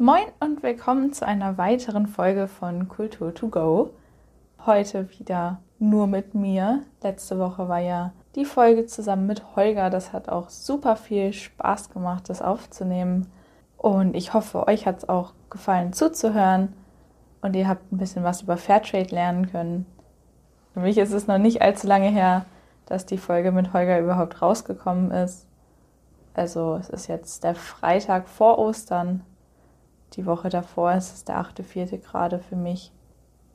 Moin und willkommen zu einer weiteren Folge von Kultur to Go. Heute wieder nur mit mir. Letzte Woche war ja die Folge zusammen mit Holger. Das hat auch super viel Spaß gemacht, das aufzunehmen. Und ich hoffe, euch hat es auch gefallen zuzuhören und ihr habt ein bisschen was über Fairtrade lernen können. Für mich ist es noch nicht allzu lange her, dass die Folge mit Holger überhaupt rausgekommen ist. Also es ist jetzt der Freitag vor Ostern die Woche davor ist es der 8.4. gerade für mich.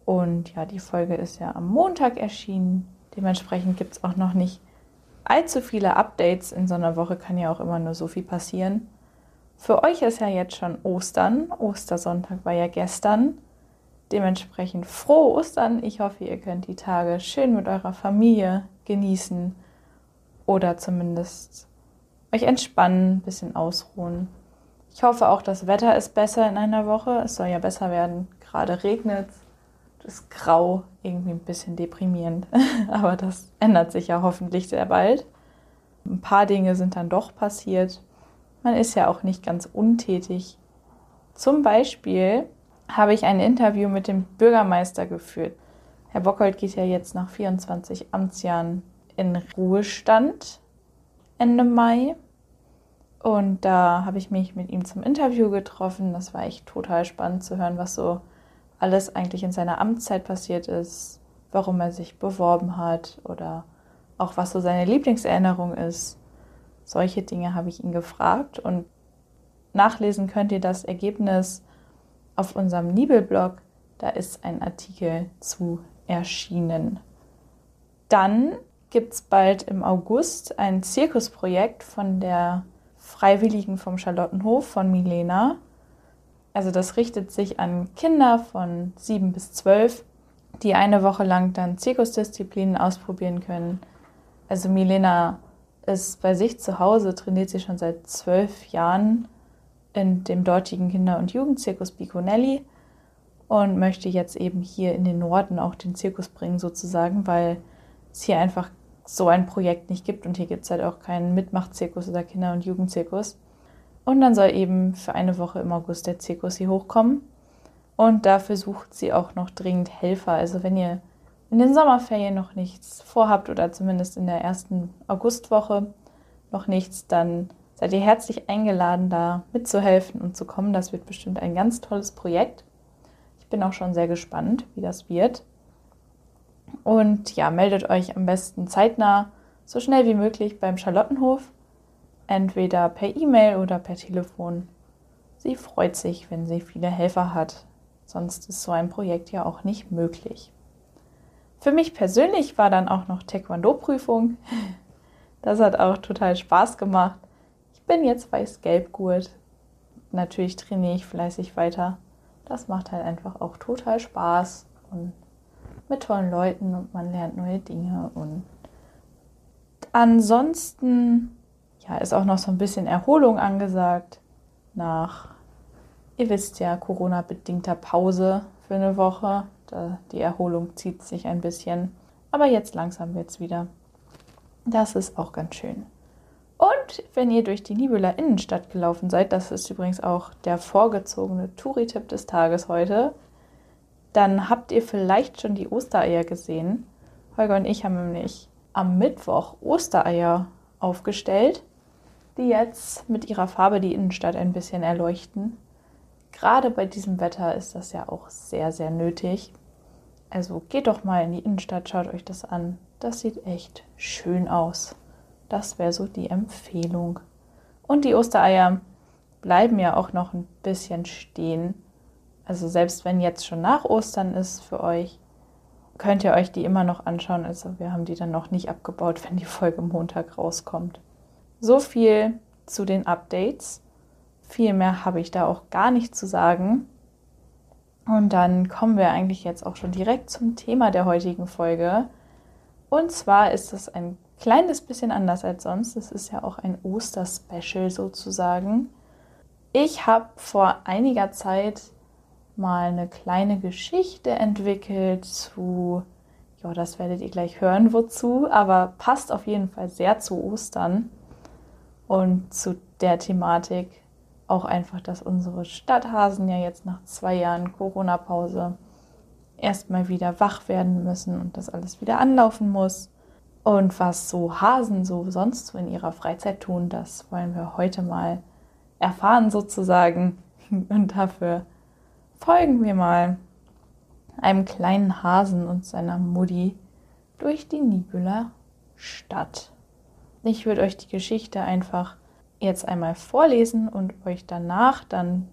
Und ja, die Folge ist ja am Montag erschienen. Dementsprechend gibt es auch noch nicht allzu viele Updates. In so einer Woche kann ja auch immer nur so viel passieren. Für euch ist ja jetzt schon Ostern. Ostersonntag war ja gestern. Dementsprechend frohe Ostern. Ich hoffe, ihr könnt die Tage schön mit eurer Familie genießen oder zumindest euch entspannen, ein bisschen ausruhen. Ich hoffe auch, das Wetter ist besser in einer Woche. Es soll ja besser werden. Gerade regnet es. ist grau, irgendwie ein bisschen deprimierend. Aber das ändert sich ja hoffentlich sehr bald. Ein paar Dinge sind dann doch passiert. Man ist ja auch nicht ganz untätig. Zum Beispiel habe ich ein Interview mit dem Bürgermeister geführt. Herr Bockhold geht ja jetzt nach 24 Amtsjahren in Ruhestand Ende Mai. Und da habe ich mich mit ihm zum Interview getroffen. Das war echt total spannend zu hören, was so alles eigentlich in seiner Amtszeit passiert ist, warum er sich beworben hat oder auch was so seine Lieblingserinnerung ist. Solche Dinge habe ich ihn gefragt und nachlesen könnt ihr das Ergebnis auf unserem Nibelblog. Da ist ein Artikel zu erschienen. Dann gibt es bald im August ein Zirkusprojekt von der Freiwilligen vom Charlottenhof von Milena. Also das richtet sich an Kinder von 7 bis 12, die eine Woche lang dann Zirkusdisziplinen ausprobieren können. Also Milena ist bei sich zu Hause, trainiert sie schon seit zwölf Jahren in dem dortigen Kinder- und Jugendzirkus Biconelli und möchte jetzt eben hier in den Norden auch den Zirkus bringen sozusagen, weil es hier einfach so ein Projekt nicht gibt und hier gibt es halt auch keinen Mitmachzirkus oder Kinder- und Jugendzirkus. Und dann soll eben für eine Woche im August der Zirkus hier hochkommen. Und dafür sucht sie auch noch dringend Helfer. Also wenn ihr in den Sommerferien noch nichts vorhabt oder zumindest in der ersten Augustwoche noch nichts, dann seid ihr herzlich eingeladen, da mitzuhelfen und zu kommen. Das wird bestimmt ein ganz tolles Projekt. Ich bin auch schon sehr gespannt, wie das wird. Und ja, meldet euch am besten zeitnah, so schnell wie möglich beim Charlottenhof, entweder per E-Mail oder per Telefon. Sie freut sich, wenn sie viele Helfer hat, sonst ist so ein Projekt ja auch nicht möglich. Für mich persönlich war dann auch noch Taekwondo-Prüfung. Das hat auch total Spaß gemacht. Ich bin jetzt weiß-gelb-Gurt. Natürlich trainiere ich fleißig weiter. Das macht halt einfach auch total Spaß und mit tollen Leuten und man lernt neue Dinge. Und ansonsten ja, ist auch noch so ein bisschen Erholung angesagt nach, ihr wisst ja, Corona-bedingter Pause für eine Woche. die Erholung zieht sich ein bisschen. Aber jetzt langsam wird es wieder. Das ist auch ganz schön. Und wenn ihr durch die Nibeler Innenstadt gelaufen seid, das ist übrigens auch der vorgezogene Touri-Tipp des Tages heute, dann habt ihr vielleicht schon die Ostereier gesehen. Holger und ich haben nämlich am Mittwoch Ostereier aufgestellt, die jetzt mit ihrer Farbe die Innenstadt ein bisschen erleuchten. Gerade bei diesem Wetter ist das ja auch sehr, sehr nötig. Also geht doch mal in die Innenstadt, schaut euch das an. Das sieht echt schön aus. Das wäre so die Empfehlung. Und die Ostereier bleiben ja auch noch ein bisschen stehen. Also selbst wenn jetzt schon nach Ostern ist für euch, könnt ihr euch die immer noch anschauen. Also wir haben die dann noch nicht abgebaut, wenn die Folge Montag rauskommt. So viel zu den Updates. Viel mehr habe ich da auch gar nicht zu sagen. Und dann kommen wir eigentlich jetzt auch schon direkt zum Thema der heutigen Folge. Und zwar ist es ein kleines bisschen anders als sonst. Es ist ja auch ein Osterspecial sozusagen. Ich habe vor einiger Zeit mal eine kleine Geschichte entwickelt zu, ja, das werdet ihr gleich hören, wozu, aber passt auf jeden Fall sehr zu Ostern und zu der Thematik auch einfach, dass unsere Stadthasen ja jetzt nach zwei Jahren Corona-Pause erstmal wieder wach werden müssen und das alles wieder anlaufen muss. Und was so Hasen so sonst so in ihrer Freizeit tun, das wollen wir heute mal erfahren sozusagen. Und dafür folgen wir mal einem kleinen Hasen und seiner Mutti durch die Nibüler Stadt. Ich würde euch die Geschichte einfach jetzt einmal vorlesen und euch danach dann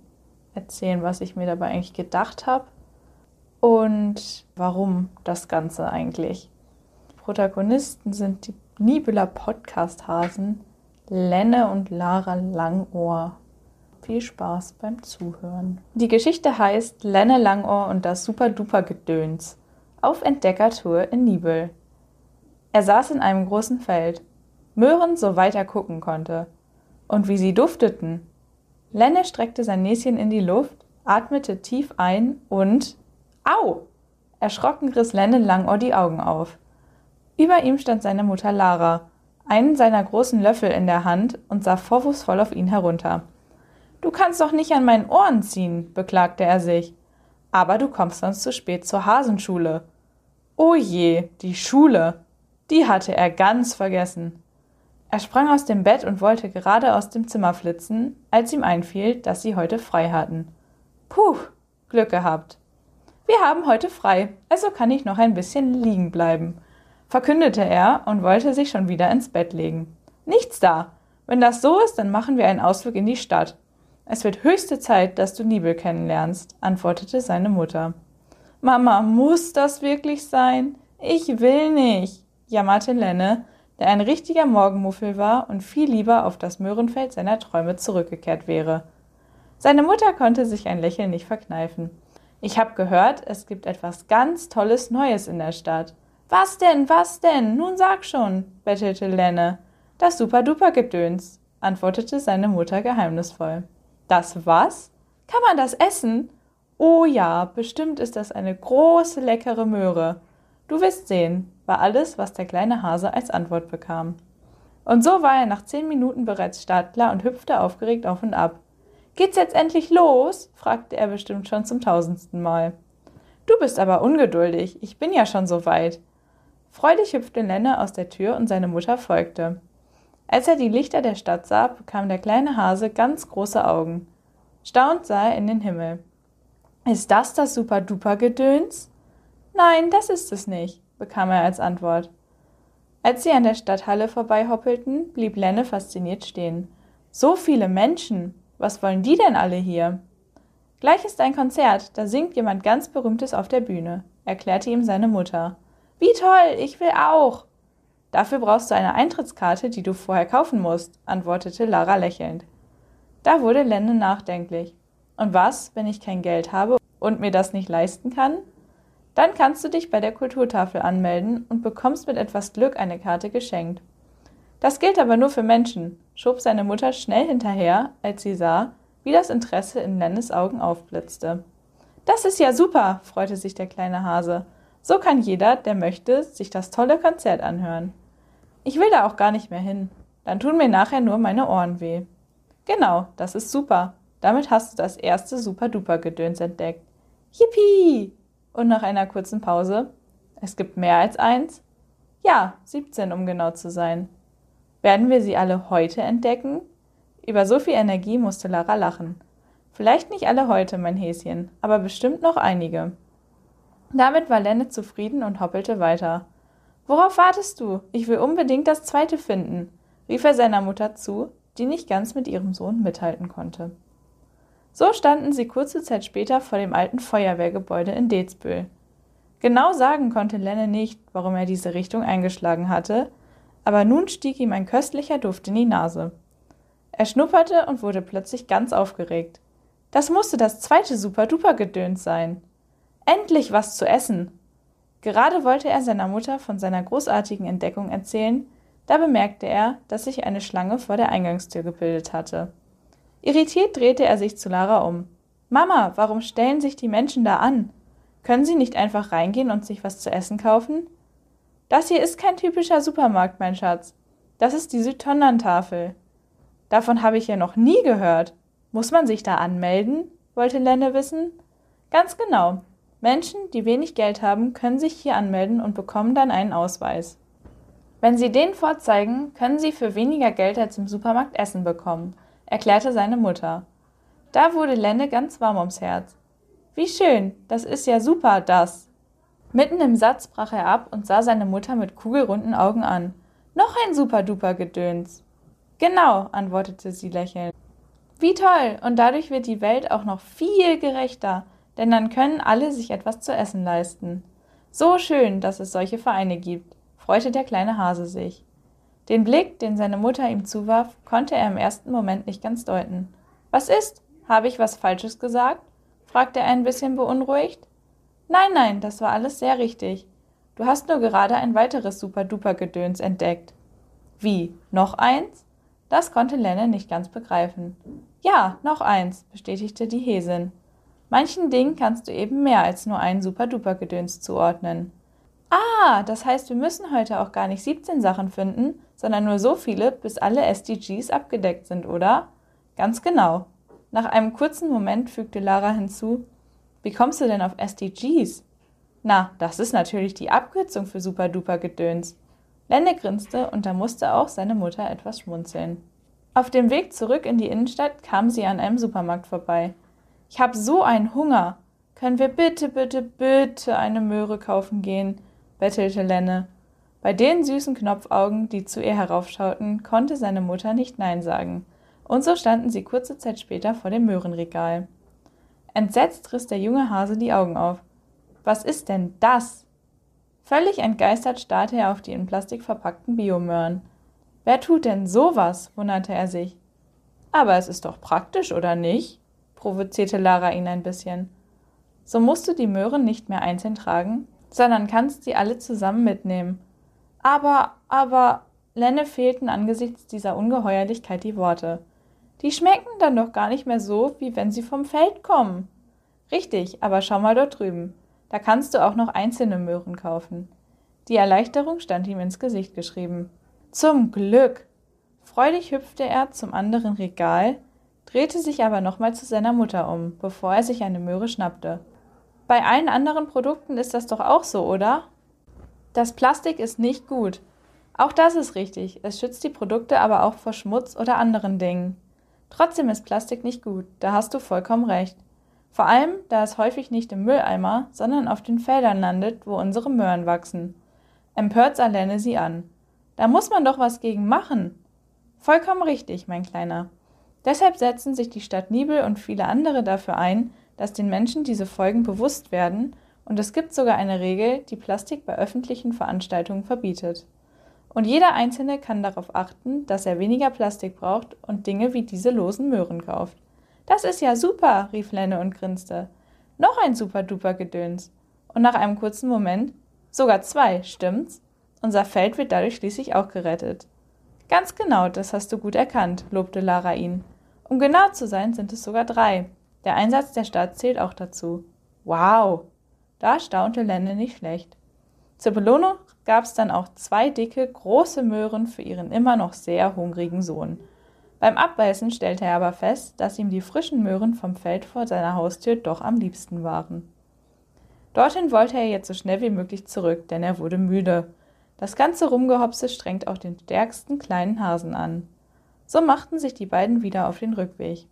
erzählen, was ich mir dabei eigentlich gedacht habe und warum das Ganze eigentlich. Protagonisten sind die Nibüler Podcast-Hasen Lenne und Lara Langohr. Viel Spaß beim Zuhören. Die Geschichte heißt Lenne Langohr und das Super-Duper-Gedöns auf Entdeckertour in Nibel. Er saß in einem großen Feld. Möhren, so weit er gucken konnte. Und wie sie dufteten. Lenne streckte sein Näschen in die Luft, atmete tief ein und Au! Erschrocken riss Lenne Langohr die Augen auf. Über ihm stand seine Mutter Lara, einen seiner großen Löffel in der Hand und sah vorwurfsvoll auf ihn herunter. Du kannst doch nicht an meinen Ohren ziehen, beklagte er sich. Aber du kommst sonst zu spät zur Hasenschule. Oh je, die Schule. Die hatte er ganz vergessen. Er sprang aus dem Bett und wollte gerade aus dem Zimmer flitzen, als ihm einfiel, dass sie heute frei hatten. Puh, Glück gehabt. Wir haben heute frei, also kann ich noch ein bisschen liegen bleiben, verkündete er und wollte sich schon wieder ins Bett legen. Nichts da. Wenn das so ist, dann machen wir einen Ausflug in die Stadt. Es wird höchste Zeit, dass du Nibel kennenlernst, antwortete seine Mutter. Mama, muss das wirklich sein? Ich will nicht, jammerte Lenne, der ein richtiger Morgenmuffel war und viel lieber auf das Möhrenfeld seiner Träume zurückgekehrt wäre. Seine Mutter konnte sich ein Lächeln nicht verkneifen. Ich habe gehört, es gibt etwas ganz Tolles Neues in der Stadt. Was denn, was denn? Nun sag schon, bettelte Lenne. Das Super-Duper-Gedöns, antwortete seine Mutter geheimnisvoll. Das was? Kann man das essen? Oh ja, bestimmt ist das eine große, leckere Möhre. Du wirst sehen, war alles, was der kleine Hase als Antwort bekam. Und so war er nach zehn Minuten bereits startklar und hüpfte aufgeregt auf und ab. Geht's jetzt endlich los? fragte er bestimmt schon zum tausendsten Mal. Du bist aber ungeduldig, ich bin ja schon so weit. Freudig hüpfte Lenne aus der Tür und seine Mutter folgte. Als er die Lichter der Stadt sah, bekam der kleine Hase ganz große Augen. Staunt sah er in den Himmel. Ist das das Super-Duper-Gedöns? Nein, das ist es nicht, bekam er als Antwort. Als sie an der Stadthalle vorbeihoppelten, blieb Lenne fasziniert stehen. So viele Menschen! Was wollen die denn alle hier? Gleich ist ein Konzert, da singt jemand ganz Berühmtes auf der Bühne, erklärte ihm seine Mutter. Wie toll, ich will auch. Dafür brauchst du eine Eintrittskarte, die du vorher kaufen musst, antwortete Lara lächelnd. Da wurde Lenne nachdenklich. Und was, wenn ich kein Geld habe und mir das nicht leisten kann? Dann kannst du dich bei der Kulturtafel anmelden und bekommst mit etwas Glück eine Karte geschenkt. Das gilt aber nur für Menschen, schob seine Mutter schnell hinterher, als sie sah, wie das Interesse in Lennes Augen aufblitzte. Das ist ja super, freute sich der kleine Hase. So kann jeder, der möchte, sich das tolle Konzert anhören. Ich will da auch gar nicht mehr hin. Dann tun mir nachher nur meine Ohren weh. Genau, das ist super. Damit hast du das erste Super-Duper-Gedöns entdeckt. Yippie! Und nach einer kurzen Pause. Es gibt mehr als eins? Ja, 17, um genau zu sein. Werden wir sie alle heute entdecken? Über so viel Energie musste Lara lachen. Vielleicht nicht alle heute, mein Häschen, aber bestimmt noch einige. Damit war Lenne zufrieden und hoppelte weiter. Worauf wartest du? Ich will unbedingt das zweite finden, rief er seiner Mutter zu, die nicht ganz mit ihrem Sohn mithalten konnte. So standen sie kurze Zeit später vor dem alten Feuerwehrgebäude in Dezbühl. Genau sagen konnte Lenne nicht, warum er diese Richtung eingeschlagen hatte, aber nun stieg ihm ein köstlicher Duft in die Nase. Er schnupperte und wurde plötzlich ganz aufgeregt. Das musste das zweite Super-Duper-Gedöns sein. Endlich was zu essen! Gerade wollte er seiner Mutter von seiner großartigen Entdeckung erzählen, da bemerkte er, dass sich eine Schlange vor der Eingangstür gebildet hatte. Irritiert drehte er sich zu Lara um. Mama, warum stellen sich die Menschen da an? Können sie nicht einfach reingehen und sich was zu essen kaufen? Das hier ist kein typischer Supermarkt, mein Schatz. Das ist die Südtondern-Tafel. Davon habe ich ja noch nie gehört. Muss man sich da anmelden? wollte Lenne wissen. Ganz genau. Menschen, die wenig Geld haben, können sich hier anmelden und bekommen dann einen Ausweis. Wenn sie den vorzeigen, können sie für weniger Geld als im Supermarkt Essen bekommen, erklärte seine Mutter. Da wurde Lenne ganz warm ums Herz. Wie schön, das ist ja super, das. Mitten im Satz brach er ab und sah seine Mutter mit kugelrunden Augen an. Noch ein super-duper Gedöns. Genau, antwortete sie lächelnd. Wie toll, und dadurch wird die Welt auch noch viel gerechter, denn dann können alle sich etwas zu essen leisten. So schön, dass es solche Vereine gibt, freute der kleine Hase sich. Den Blick, den seine Mutter ihm zuwarf, konnte er im ersten Moment nicht ganz deuten. Was ist? Habe ich was Falsches gesagt? fragte er ein bisschen beunruhigt. Nein, nein, das war alles sehr richtig. Du hast nur gerade ein weiteres Super-Duper-Gedöns entdeckt. Wie? Noch eins? Das konnte Lenne nicht ganz begreifen. Ja, noch eins, bestätigte die Häsin. Manchen Dingen kannst du eben mehr als nur ein Super-Duper-Gedöns zuordnen. Ah, das heißt, wir müssen heute auch gar nicht 17 Sachen finden, sondern nur so viele, bis alle SDGs abgedeckt sind, oder? Ganz genau. Nach einem kurzen Moment fügte Lara hinzu, wie kommst du denn auf SDGs? Na, das ist natürlich die Abkürzung für Super-Duper-Gedöns. Lenne grinste und da musste auch seine Mutter etwas schmunzeln. Auf dem Weg zurück in die Innenstadt kam sie an einem Supermarkt vorbei. Ich habe so einen Hunger. Können wir bitte, bitte, bitte eine Möhre kaufen gehen? bettelte Lenne. Bei den süßen Knopfaugen, die zu ihr heraufschauten, konnte seine Mutter nicht Nein sagen. Und so standen sie kurze Zeit später vor dem Möhrenregal. Entsetzt riss der junge Hase die Augen auf. Was ist denn das? Völlig entgeistert starrte er auf die in Plastik verpackten Biomöhren. Wer tut denn sowas? wunderte er sich. Aber es ist doch praktisch, oder nicht? Provozierte Lara ihn ein bisschen. So musst du die Möhren nicht mehr einzeln tragen, sondern kannst sie alle zusammen mitnehmen. Aber, aber, Lenne fehlten angesichts dieser Ungeheuerlichkeit die Worte. Die schmecken dann doch gar nicht mehr so, wie wenn sie vom Feld kommen. Richtig, aber schau mal dort drüben. Da kannst du auch noch einzelne Möhren kaufen. Die Erleichterung stand ihm ins Gesicht geschrieben. Zum Glück! Freudig hüpfte er zum anderen Regal, drehte sich aber nochmal zu seiner Mutter um, bevor er sich eine Möhre schnappte. Bei allen anderen Produkten ist das doch auch so, oder? Das Plastik ist nicht gut. Auch das ist richtig. Es schützt die Produkte aber auch vor Schmutz oder anderen Dingen. Trotzdem ist Plastik nicht gut, da hast du vollkommen recht. Vor allem, da es häufig nicht im Mülleimer, sondern auf den Feldern landet, wo unsere Möhren wachsen. Empört sah Lenne sie an. Da muss man doch was gegen machen. Vollkommen richtig, mein Kleiner. Deshalb setzen sich die Stadt Nibel und viele andere dafür ein, dass den Menschen diese Folgen bewusst werden, und es gibt sogar eine Regel, die Plastik bei öffentlichen Veranstaltungen verbietet. Und jeder Einzelne kann darauf achten, dass er weniger Plastik braucht und Dinge wie diese losen Möhren kauft. Das ist ja super, rief Lenne und grinste. Noch ein super duper Gedöns. Und nach einem kurzen Moment, sogar zwei, stimmt's? Unser Feld wird dadurch schließlich auch gerettet. Ganz genau, das hast du gut erkannt, lobte Lara ihn. Um genau zu sein, sind es sogar drei. Der Einsatz der Stadt zählt auch dazu. Wow! Da staunte Lenne nicht schlecht. Zur Belohnung gab es dann auch zwei dicke, große Möhren für ihren immer noch sehr hungrigen Sohn. Beim Abbeißen stellte er aber fest, dass ihm die frischen Möhren vom Feld vor seiner Haustür doch am liebsten waren. Dorthin wollte er jetzt so schnell wie möglich zurück, denn er wurde müde. Das ganze Rumgehopse strengt auch den stärksten kleinen Hasen an. So machten sich die beiden wieder auf den Rückweg.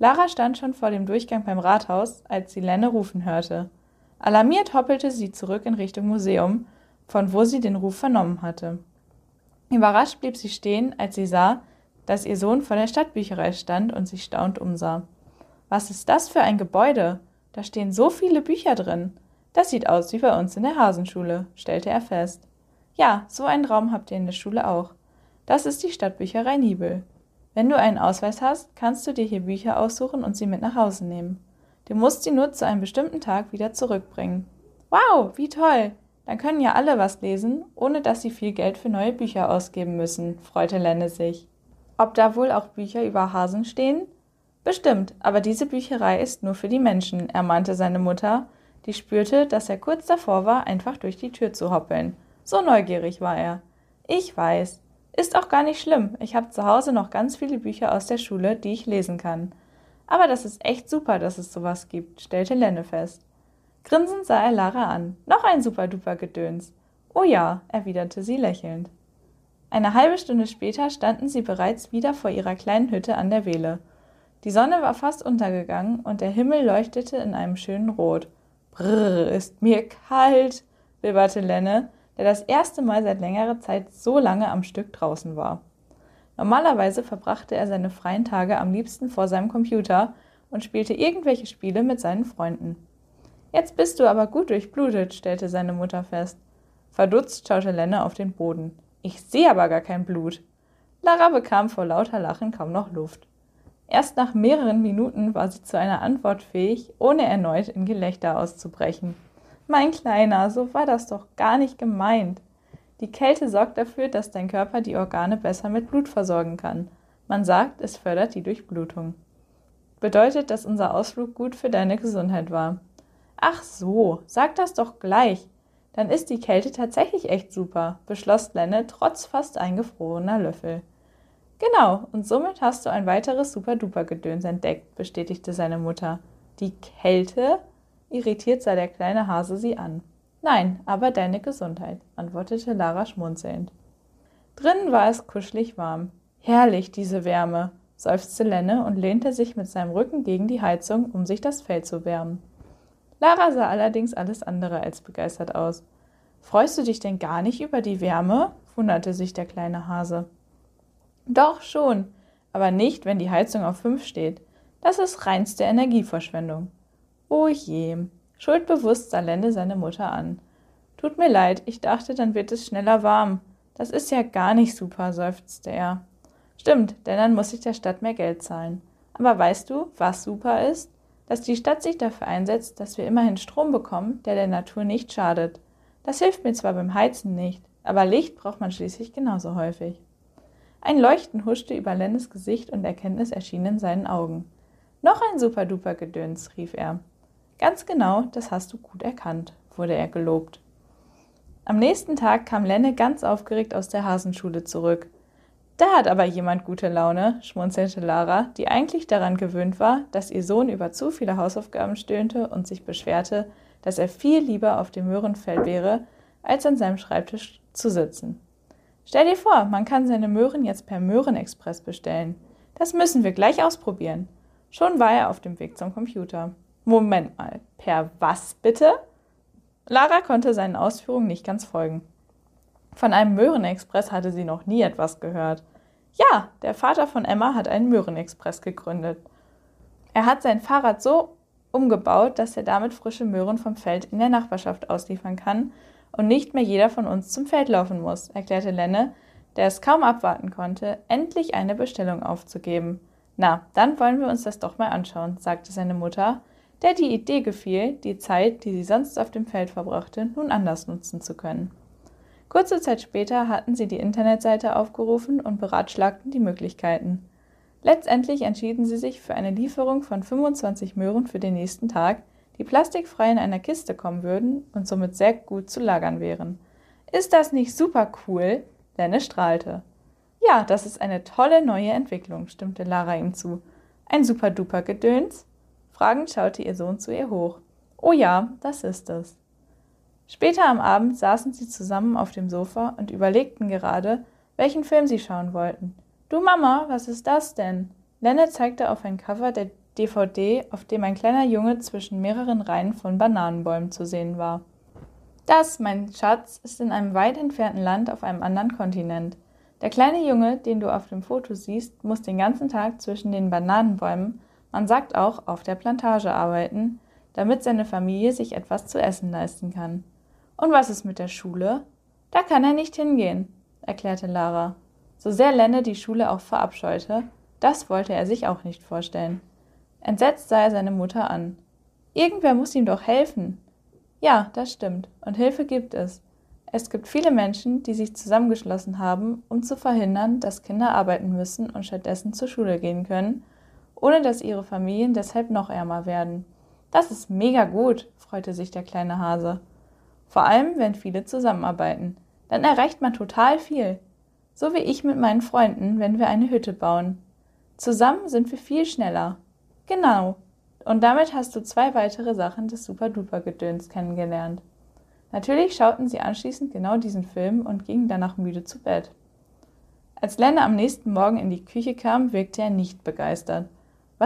Lara stand schon vor dem Durchgang beim Rathaus, als sie Lenne rufen hörte. Alarmiert hoppelte sie zurück in Richtung Museum, von wo sie den Ruf vernommen hatte. Überrascht blieb sie stehen, als sie sah, dass ihr Sohn vor der Stadtbücherei stand und sich staunt umsah. Was ist das für ein Gebäude? Da stehen so viele Bücher drin. Das sieht aus wie bei uns in der Hasenschule, stellte er fest. Ja, so einen Raum habt ihr in der Schule auch. Das ist die Stadtbücherei Nibel. Wenn du einen Ausweis hast, kannst du dir hier Bücher aussuchen und sie mit nach Hause nehmen. Du musst sie nur zu einem bestimmten Tag wieder zurückbringen. Wow, wie toll! Dann können ja alle was lesen, ohne dass sie viel Geld für neue Bücher ausgeben müssen, freute Lenne sich. Ob da wohl auch Bücher über Hasen stehen? Bestimmt, aber diese Bücherei ist nur für die Menschen, ermahnte seine Mutter, die spürte, dass er kurz davor war, einfach durch die Tür zu hoppeln. So neugierig war er. Ich weiß. Ist auch gar nicht schlimm. Ich habe zu Hause noch ganz viele Bücher aus der Schule, die ich lesen kann. Aber das ist echt super, dass es sowas gibt, stellte Lenne fest. Grinsend sah er Lara an. Noch ein super-duper Gedöns. Oh ja, erwiderte sie lächelnd. Eine halbe Stunde später standen sie bereits wieder vor ihrer kleinen Hütte an der Wehle. Die Sonne war fast untergegangen und der Himmel leuchtete in einem schönen Rot. Brrr, ist mir kalt, wibberte Lenne, der das erste Mal seit längerer Zeit so lange am Stück draußen war. Normalerweise verbrachte er seine freien Tage am liebsten vor seinem Computer und spielte irgendwelche Spiele mit seinen Freunden. Jetzt bist du aber gut durchblutet, stellte seine Mutter fest. Verdutzt schaute Lenne auf den Boden. Ich sehe aber gar kein Blut. Lara bekam vor lauter Lachen kaum noch Luft. Erst nach mehreren Minuten war sie zu einer Antwort fähig, ohne erneut in Gelächter auszubrechen. Mein Kleiner, so war das doch gar nicht gemeint. Die Kälte sorgt dafür, dass dein Körper die Organe besser mit Blut versorgen kann. Man sagt, es fördert die Durchblutung. Bedeutet, dass unser Ausflug gut für deine Gesundheit war. Ach so, sag das doch gleich. Dann ist die Kälte tatsächlich echt super, beschloss Lenne trotz fast eingefrorener Löffel. Genau, und somit hast du ein weiteres Super-Duper-Gedöns entdeckt, bestätigte seine Mutter. Die Kälte? Irritiert sah der kleine Hase sie an. Nein, aber deine Gesundheit, antwortete Lara schmunzelnd. Drinnen war es kuschelig warm. Herrlich, diese Wärme, seufzte Lenne und lehnte sich mit seinem Rücken gegen die Heizung, um sich das Fell zu wärmen. Lara sah allerdings alles andere als begeistert aus. Freust du dich denn gar nicht über die Wärme? wunderte sich der kleine Hase. Doch schon, aber nicht, wenn die Heizung auf fünf steht. Das ist reinste Energieverschwendung. Oh je. Schuldbewusst sah Lende seine Mutter an. Tut mir leid, ich dachte, dann wird es schneller warm. Das ist ja gar nicht super, seufzte er. Stimmt, denn dann muss ich der Stadt mehr Geld zahlen. Aber weißt du, was super ist? dass die Stadt sich dafür einsetzt, dass wir immerhin Strom bekommen, der der Natur nicht schadet. Das hilft mir zwar beim Heizen nicht, aber Licht braucht man schließlich genauso häufig. Ein Leuchten huschte über Lennes Gesicht und Erkenntnis erschien in seinen Augen. Noch ein super-duper Gedöns, rief er. Ganz genau, das hast du gut erkannt, wurde er gelobt. Am nächsten Tag kam Lenne ganz aufgeregt aus der Hasenschule zurück. Da hat aber jemand gute Laune, schmunzelte Lara, die eigentlich daran gewöhnt war, dass ihr Sohn über zu viele Hausaufgaben stöhnte und sich beschwerte, dass er viel lieber auf dem Möhrenfeld wäre, als an seinem Schreibtisch zu sitzen. Stell dir vor, man kann seine Möhren jetzt per Möhrenexpress bestellen. Das müssen wir gleich ausprobieren. Schon war er auf dem Weg zum Computer. Moment mal, per was bitte? Lara konnte seinen Ausführungen nicht ganz folgen. Von einem Möhrenexpress hatte sie noch nie etwas gehört. Ja, der Vater von Emma hat einen Möhrenexpress gegründet. Er hat sein Fahrrad so umgebaut, dass er damit frische Möhren vom Feld in der Nachbarschaft ausliefern kann und nicht mehr jeder von uns zum Feld laufen muss, erklärte Lenne, der es kaum abwarten konnte, endlich eine Bestellung aufzugeben. Na, dann wollen wir uns das doch mal anschauen, sagte seine Mutter, der die Idee gefiel, die Zeit, die sie sonst auf dem Feld verbrachte, nun anders nutzen zu können. Kurze Zeit später hatten sie die Internetseite aufgerufen und beratschlagten die Möglichkeiten. Letztendlich entschieden sie sich für eine Lieferung von 25 Möhren für den nächsten Tag, die plastikfrei in einer Kiste kommen würden und somit sehr gut zu lagern wären. Ist das nicht super cool? Lenne strahlte. Ja, das ist eine tolle neue Entwicklung, stimmte Lara ihm zu. Ein super duper Gedöns? Fragend schaute ihr Sohn zu ihr hoch. Oh ja, das ist es. Später am Abend saßen sie zusammen auf dem Sofa und überlegten gerade, welchen Film sie schauen wollten. Du Mama, was ist das denn? Lenne zeigte auf ein Cover der DVD, auf dem ein kleiner Junge zwischen mehreren Reihen von Bananenbäumen zu sehen war. Das, mein Schatz, ist in einem weit entfernten Land auf einem anderen Kontinent. Der kleine Junge, den du auf dem Foto siehst, muss den ganzen Tag zwischen den Bananenbäumen, man sagt auch auf der Plantage arbeiten, damit seine Familie sich etwas zu essen leisten kann. Und was ist mit der Schule? Da kann er nicht hingehen, erklärte Lara. So sehr Lenne die Schule auch verabscheute, das wollte er sich auch nicht vorstellen. Entsetzt sah er seine Mutter an. Irgendwer muss ihm doch helfen. Ja, das stimmt. Und Hilfe gibt es. Es gibt viele Menschen, die sich zusammengeschlossen haben, um zu verhindern, dass Kinder arbeiten müssen und stattdessen zur Schule gehen können, ohne dass ihre Familien deshalb noch ärmer werden. Das ist mega gut, freute sich der kleine Hase. Vor allem, wenn viele zusammenarbeiten. Dann erreicht man total viel. So wie ich mit meinen Freunden, wenn wir eine Hütte bauen. Zusammen sind wir viel schneller. Genau. Und damit hast du zwei weitere Sachen des Super-Duper-Gedöns kennengelernt. Natürlich schauten sie anschließend genau diesen Film und gingen danach müde zu Bett. Als Lenne am nächsten Morgen in die Küche kam, wirkte er nicht begeistert.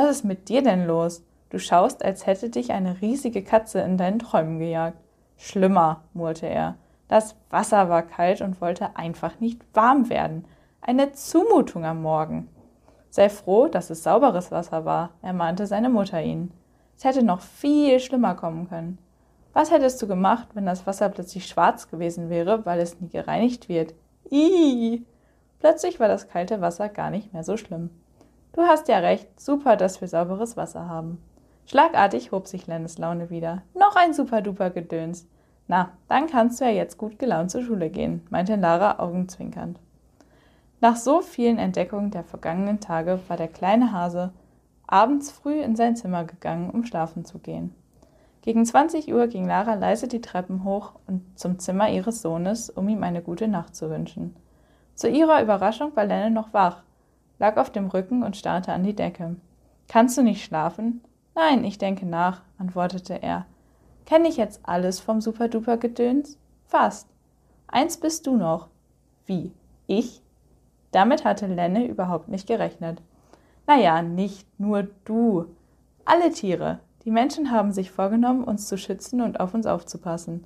Was ist mit dir denn los? Du schaust, als hätte dich eine riesige Katze in deinen Träumen gejagt. Schlimmer, murrte er. Das Wasser war kalt und wollte einfach nicht warm werden. Eine Zumutung am Morgen. Sei froh, dass es sauberes Wasser war, ermahnte seine Mutter ihn. Es hätte noch viel schlimmer kommen können. Was hättest du gemacht, wenn das Wasser plötzlich schwarz gewesen wäre, weil es nie gereinigt wird? Ih! Plötzlich war das kalte Wasser gar nicht mehr so schlimm. Du hast ja recht, super, dass wir sauberes Wasser haben. Schlagartig hob sich Lennes Laune wieder. Noch ein super-duper Gedöns. Na, dann kannst du ja jetzt gut gelaunt zur Schule gehen, meinte Lara augenzwinkernd. Nach so vielen Entdeckungen der vergangenen Tage war der kleine Hase abends früh in sein Zimmer gegangen, um schlafen zu gehen. Gegen 20 Uhr ging Lara leise die Treppen hoch und zum Zimmer ihres Sohnes, um ihm eine gute Nacht zu wünschen. Zu ihrer Überraschung war Lenne noch wach, lag auf dem Rücken und starrte an die Decke. Kannst du nicht schlafen? Nein, ich denke nach, antwortete er. Kenne ich jetzt alles vom Superduper-Gedöns? Fast. Eins bist du noch. Wie? Ich? Damit hatte Lenne überhaupt nicht gerechnet. Naja, nicht nur du. Alle Tiere, die Menschen haben sich vorgenommen, uns zu schützen und auf uns aufzupassen.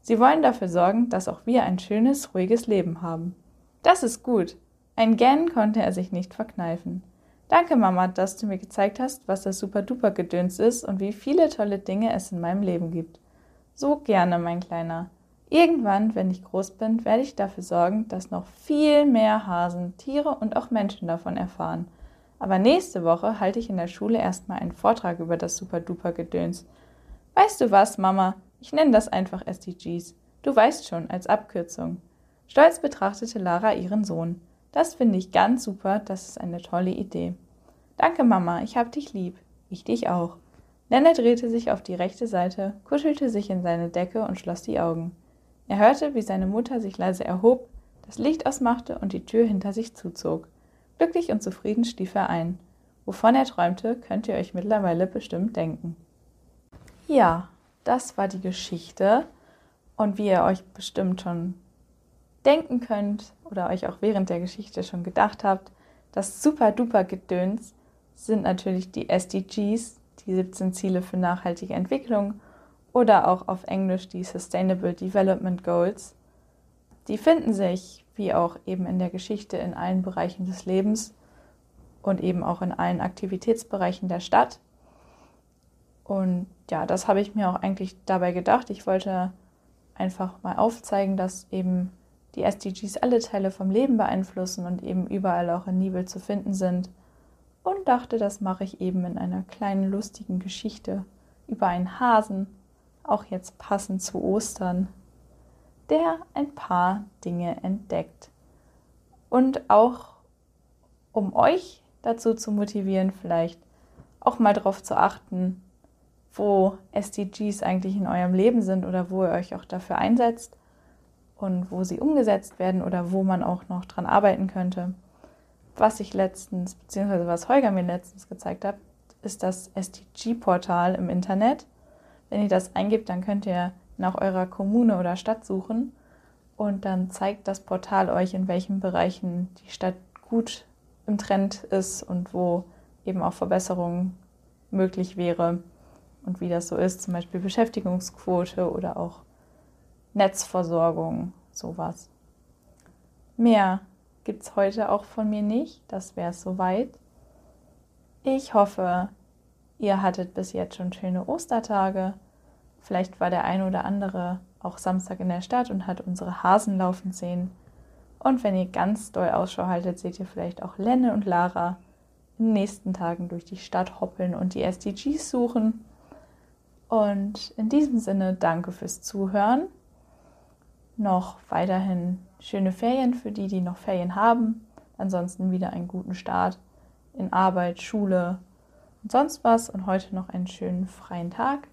Sie wollen dafür sorgen, dass auch wir ein schönes, ruhiges Leben haben. Das ist gut. Ein Gähnen konnte er sich nicht verkneifen. Danke, Mama, dass du mir gezeigt hast, was das Super-Duper-Gedöns ist und wie viele tolle Dinge es in meinem Leben gibt. So gerne, mein Kleiner. Irgendwann, wenn ich groß bin, werde ich dafür sorgen, dass noch viel mehr Hasen, Tiere und auch Menschen davon erfahren. Aber nächste Woche halte ich in der Schule erstmal einen Vortrag über das Super-Duper-Gedöns. Weißt du was, Mama? Ich nenne das einfach SDGs. Du weißt schon, als Abkürzung. Stolz betrachtete Lara ihren Sohn. Das finde ich ganz super, das ist eine tolle Idee. Danke, Mama, ich hab dich lieb. Ich dich auch. Lennart drehte sich auf die rechte Seite, kuschelte sich in seine Decke und schloss die Augen. Er hörte, wie seine Mutter sich leise erhob, das Licht ausmachte und die Tür hinter sich zuzog. Glücklich und zufrieden stief er ein. Wovon er träumte, könnt ihr euch mittlerweile bestimmt denken. Ja, das war die Geschichte. Und wie ihr euch bestimmt schon denken könnt oder euch auch während der Geschichte schon gedacht habt, das super duper Gedöns sind natürlich die SDGs, die 17 Ziele für nachhaltige Entwicklung oder auch auf Englisch die Sustainable Development Goals. Die finden sich wie auch eben in der Geschichte in allen Bereichen des Lebens und eben auch in allen Aktivitätsbereichen der Stadt. Und ja, das habe ich mir auch eigentlich dabei gedacht. Ich wollte einfach mal aufzeigen, dass eben die SDGs alle Teile vom Leben beeinflussen und eben überall auch in Nibel zu finden sind. Und dachte, das mache ich eben in einer kleinen lustigen Geschichte über einen Hasen, auch jetzt passend zu Ostern der ein paar Dinge entdeckt. Und auch um euch dazu zu motivieren, vielleicht auch mal darauf zu achten, wo SDGs eigentlich in eurem Leben sind oder wo ihr euch auch dafür einsetzt und wo sie umgesetzt werden oder wo man auch noch dran arbeiten könnte. Was ich letztens, beziehungsweise was Holger mir letztens gezeigt hat, ist das SDG-Portal im Internet. Wenn ihr das eingibt, dann könnt ihr nach eurer Kommune oder Stadt suchen und dann zeigt das Portal euch, in welchen Bereichen die Stadt gut im Trend ist und wo eben auch Verbesserungen möglich wäre und wie das so ist, zum Beispiel Beschäftigungsquote oder auch Netzversorgung, sowas. Mehr gibt es heute auch von mir nicht, das wäre es soweit. Ich hoffe, ihr hattet bis jetzt schon schöne Ostertage Vielleicht war der eine oder andere auch Samstag in der Stadt und hat unsere Hasen laufen sehen. Und wenn ihr ganz doll Ausschau haltet, seht ihr vielleicht auch Lenne und Lara in den nächsten Tagen durch die Stadt hoppeln und die SDGs suchen. Und in diesem Sinne danke fürs Zuhören. Noch weiterhin schöne Ferien für die, die noch Ferien haben. Ansonsten wieder einen guten Start in Arbeit, Schule und sonst was. Und heute noch einen schönen freien Tag.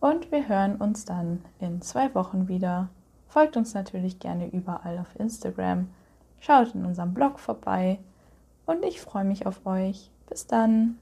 Und wir hören uns dann in zwei Wochen wieder. Folgt uns natürlich gerne überall auf Instagram. Schaut in unserem Blog vorbei. Und ich freue mich auf euch. Bis dann.